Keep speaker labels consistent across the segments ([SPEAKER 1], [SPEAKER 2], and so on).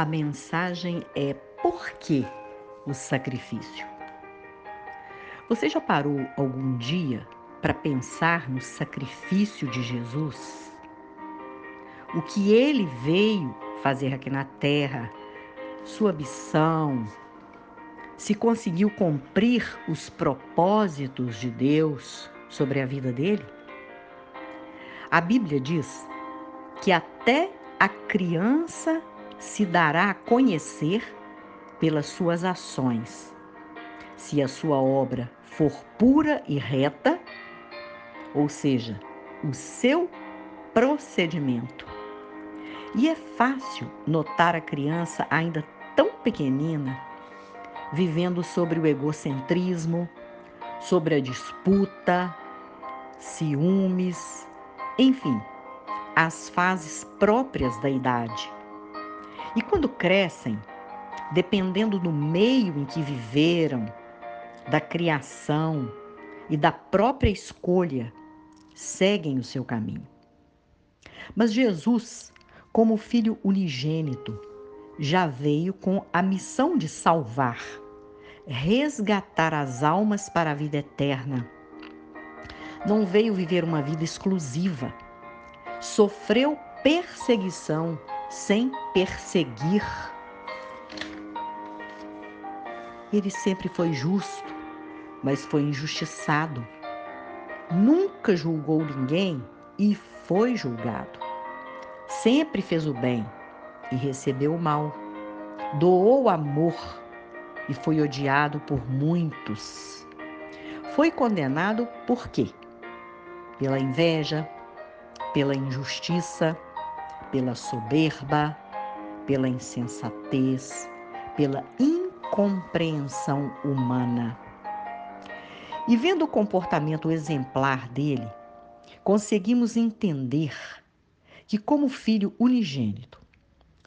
[SPEAKER 1] a mensagem é por que o sacrifício? Você já parou algum dia para pensar no sacrifício de Jesus? O que ele veio fazer aqui na terra, sua missão, se conseguiu cumprir os propósitos de Deus sobre a vida dele? A Bíblia diz que até a criança se dará a conhecer pelas suas ações. Se a sua obra for pura e reta, ou seja, o seu procedimento. E é fácil notar a criança ainda tão pequenina vivendo sobre o egocentrismo, sobre a disputa, ciúmes, enfim, as fases próprias da idade. E quando crescem, dependendo do meio em que viveram, da criação e da própria escolha, seguem o seu caminho. Mas Jesus, como filho unigênito, já veio com a missão de salvar, resgatar as almas para a vida eterna. Não veio viver uma vida exclusiva. Sofreu perseguição sem perseguir. Ele sempre foi justo, mas foi injustiçado. Nunca julgou ninguém e foi julgado. Sempre fez o bem e recebeu o mal. Doou amor e foi odiado por muitos. Foi condenado por quê? Pela inveja, pela injustiça, pela soberba, pela insensatez, pela incompreensão humana. E vendo o comportamento exemplar dele, conseguimos entender que, como filho unigênito,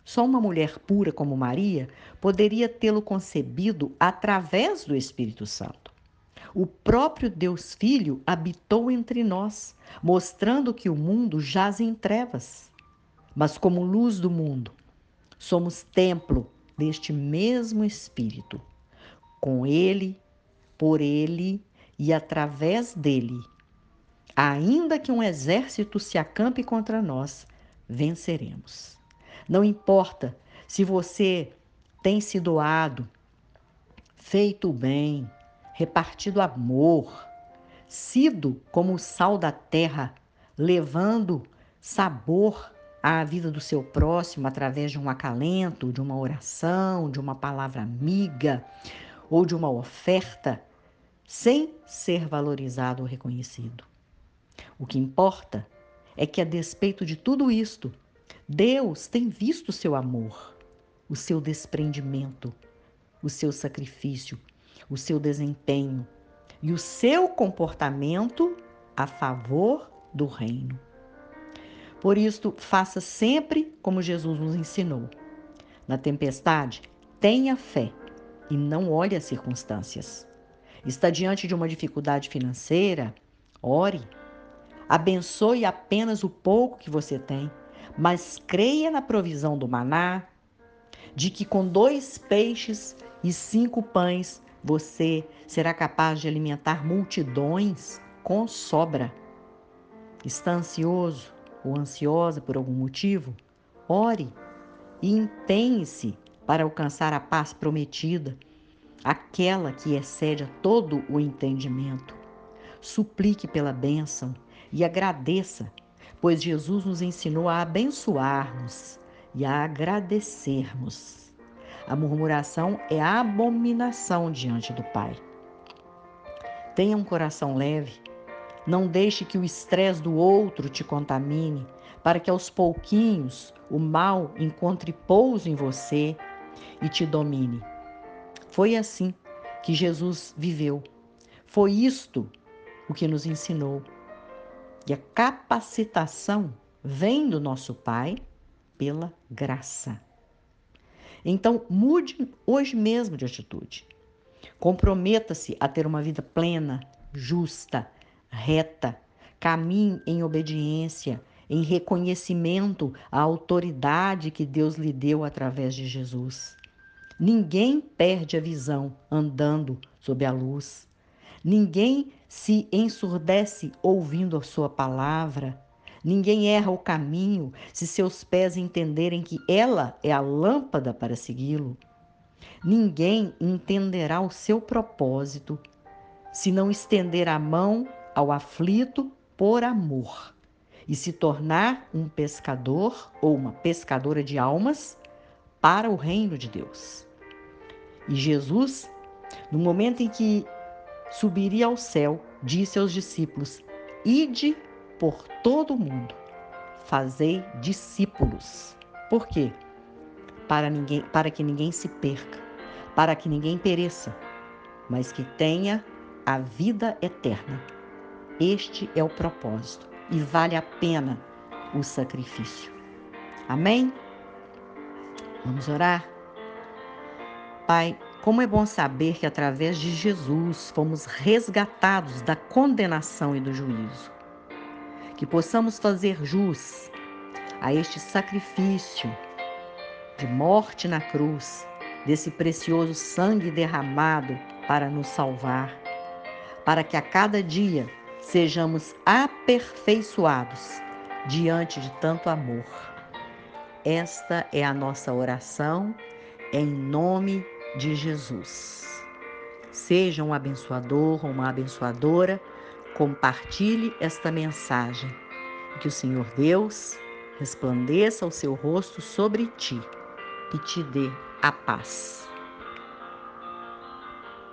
[SPEAKER 1] só uma mulher pura como Maria poderia tê-lo concebido através do Espírito Santo. O próprio Deus Filho habitou entre nós, mostrando que o mundo jaz em trevas mas como luz do mundo, somos templo deste mesmo Espírito. Com Ele, por Ele e através dele. Ainda que um exército se acampe contra nós, venceremos. Não importa se você tem se doado, feito o bem, repartido amor, sido como o sal da terra, levando sabor à vida do seu próximo através de um acalento, de uma oração, de uma palavra amiga ou de uma oferta, sem ser valorizado ou reconhecido. O que importa é que, a despeito de tudo isto, Deus tem visto o seu amor, o seu desprendimento, o seu sacrifício, o seu desempenho e o seu comportamento a favor do reino. Por isto, faça sempre como Jesus nos ensinou. Na tempestade, tenha fé e não olhe as circunstâncias. Está diante de uma dificuldade financeira? Ore. Abençoe apenas o pouco que você tem, mas creia na provisão do maná, de que com dois peixes e cinco pães você será capaz de alimentar multidões com sobra. Está ansioso? Ou ansiosa por algum motivo, ore e empenhe-se para alcançar a paz prometida, aquela que excede a todo o entendimento. Suplique pela bênção e agradeça, pois Jesus nos ensinou a abençoarmos e a agradecermos. A murmuração é a abominação diante do Pai. Tenha um coração leve não deixe que o estresse do outro te contamine, para que aos pouquinhos o mal encontre pouso em você e te domine. Foi assim que Jesus viveu. Foi isto o que nos ensinou. E a capacitação vem do nosso Pai pela graça. Então, mude hoje mesmo de atitude. Comprometa-se a ter uma vida plena, justa, reta, caminhe em obediência, em reconhecimento à autoridade que Deus lhe deu através de Jesus. Ninguém perde a visão andando sob a luz. Ninguém se ensurdece ouvindo a sua palavra. Ninguém erra o caminho se seus pés entenderem que ela é a lâmpada para segui-lo. Ninguém entenderá o seu propósito se não estender a mão ao aflito por amor e se tornar um pescador ou uma pescadora de almas para o reino de Deus. E Jesus, no momento em que subiria ao céu, disse aos discípulos: Ide por todo o mundo, fazei discípulos. Por quê? Para, ninguém, para que ninguém se perca, para que ninguém pereça, mas que tenha a vida eterna. Este é o propósito e vale a pena o sacrifício. Amém? Vamos orar? Pai, como é bom saber que através de Jesus fomos resgatados da condenação e do juízo. Que possamos fazer jus a este sacrifício de morte na cruz, desse precioso sangue derramado para nos salvar, para que a cada dia sejamos aperfeiçoados diante de tanto amor. Esta é a nossa oração em nome de Jesus. Seja um abençoador ou uma abençoadora, compartilhe esta mensagem. Que o Senhor Deus resplandeça o seu rosto sobre ti e te dê a paz.